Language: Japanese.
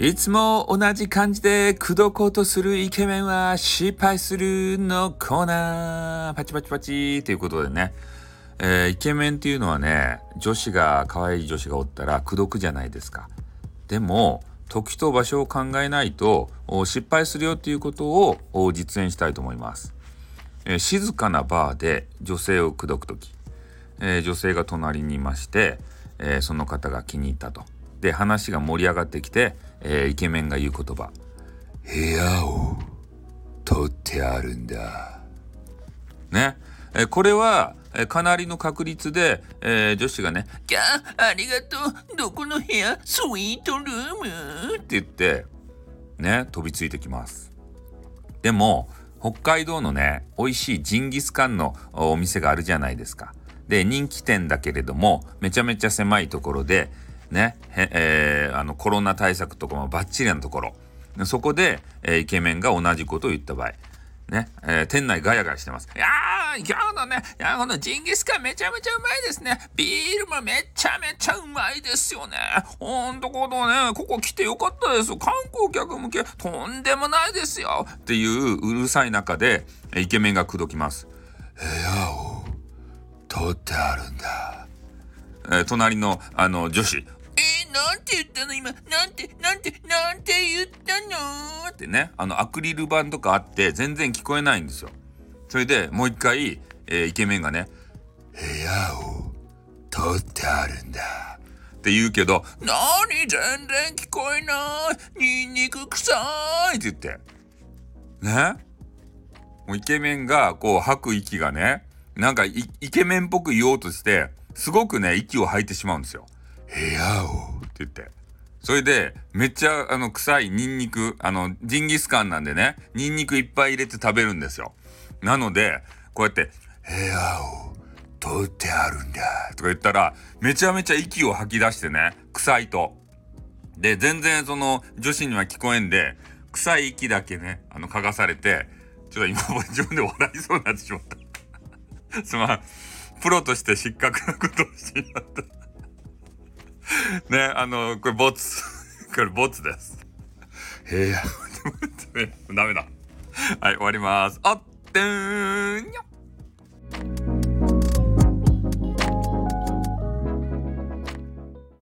いつも同じ感じで口説こうとするイケメンは失敗するのコーナー。パチパチパチということでね。えー、イケメンっていうのはね、女子が、可愛い女子がおったら口説くじゃないですか。でも、時と場所を考えないと失敗するよっていうことを実演したいと思います。えー、静かなバーで女性を口説く時、えー、女性が隣にいまして、えー、その方が気に入ったと。で話が盛り上がってきて、えー、イケメンが言う言葉「部屋を取ってあるんだ」ね、えー、これは、えー、かなりの確率で、えー、女子がね「ギャーありがとう。どこの部屋？スイートルーム」って言ってね飛びついてきます。でも北海道のね美味しいジンギスカンのお店があるじゃないですか。で人気店だけれどもめちゃめちゃ狭いところでね、えー、あのコロナ対策とかもバッチリなところそこで、えー、イケメンが同じことを言った場合ね、えー、店内ガヤガヤしてます。いやー、今日のね、いやこのジンギスカンめちゃめちゃうまいですね。ビールもめちゃめちゃうまいですよね。ほんとこのね、ここ来てよかったです。観光客向け、とんでもないですよ。っていううるさい中で、イケメンが口説きます。部屋を取ってあるんだ。えー、隣のあの女子なんて言ったの？今。なんてなんてなんて言ったの？ってねあのアクリル板とかあって全然聞こえないんですよ。それでもう一回、えー、イケメンがね「部屋を取ってあるんだ」って言うけど「なに全然聞こえない。ニンニク臭い」って言って。ね？もうイケメンがこう吐く息がねなんかイケメンっぽく言おうとしてすごくね息を吐いてしまうんですよ。部屋をって言って。それで、めっちゃ、あの、臭いニンニク、あの、ジンギスカンなんでね、ニンニクいっぱい入れて食べるんですよ。なので、こうやって、部屋を取ってあるんだ、とか言ったら、めちゃめちゃ息を吐き出してね、臭いと。で、全然その、女子には聞こえんで、臭い息だけね、あの、嗅がされて、ちょっと今 自分で笑いそうになってしまった。すまん。プロとして失格なことをしてしまった。ね、あの、これボツ。これボツです。へえ、ダメだ。はい、終わります。あってんにょ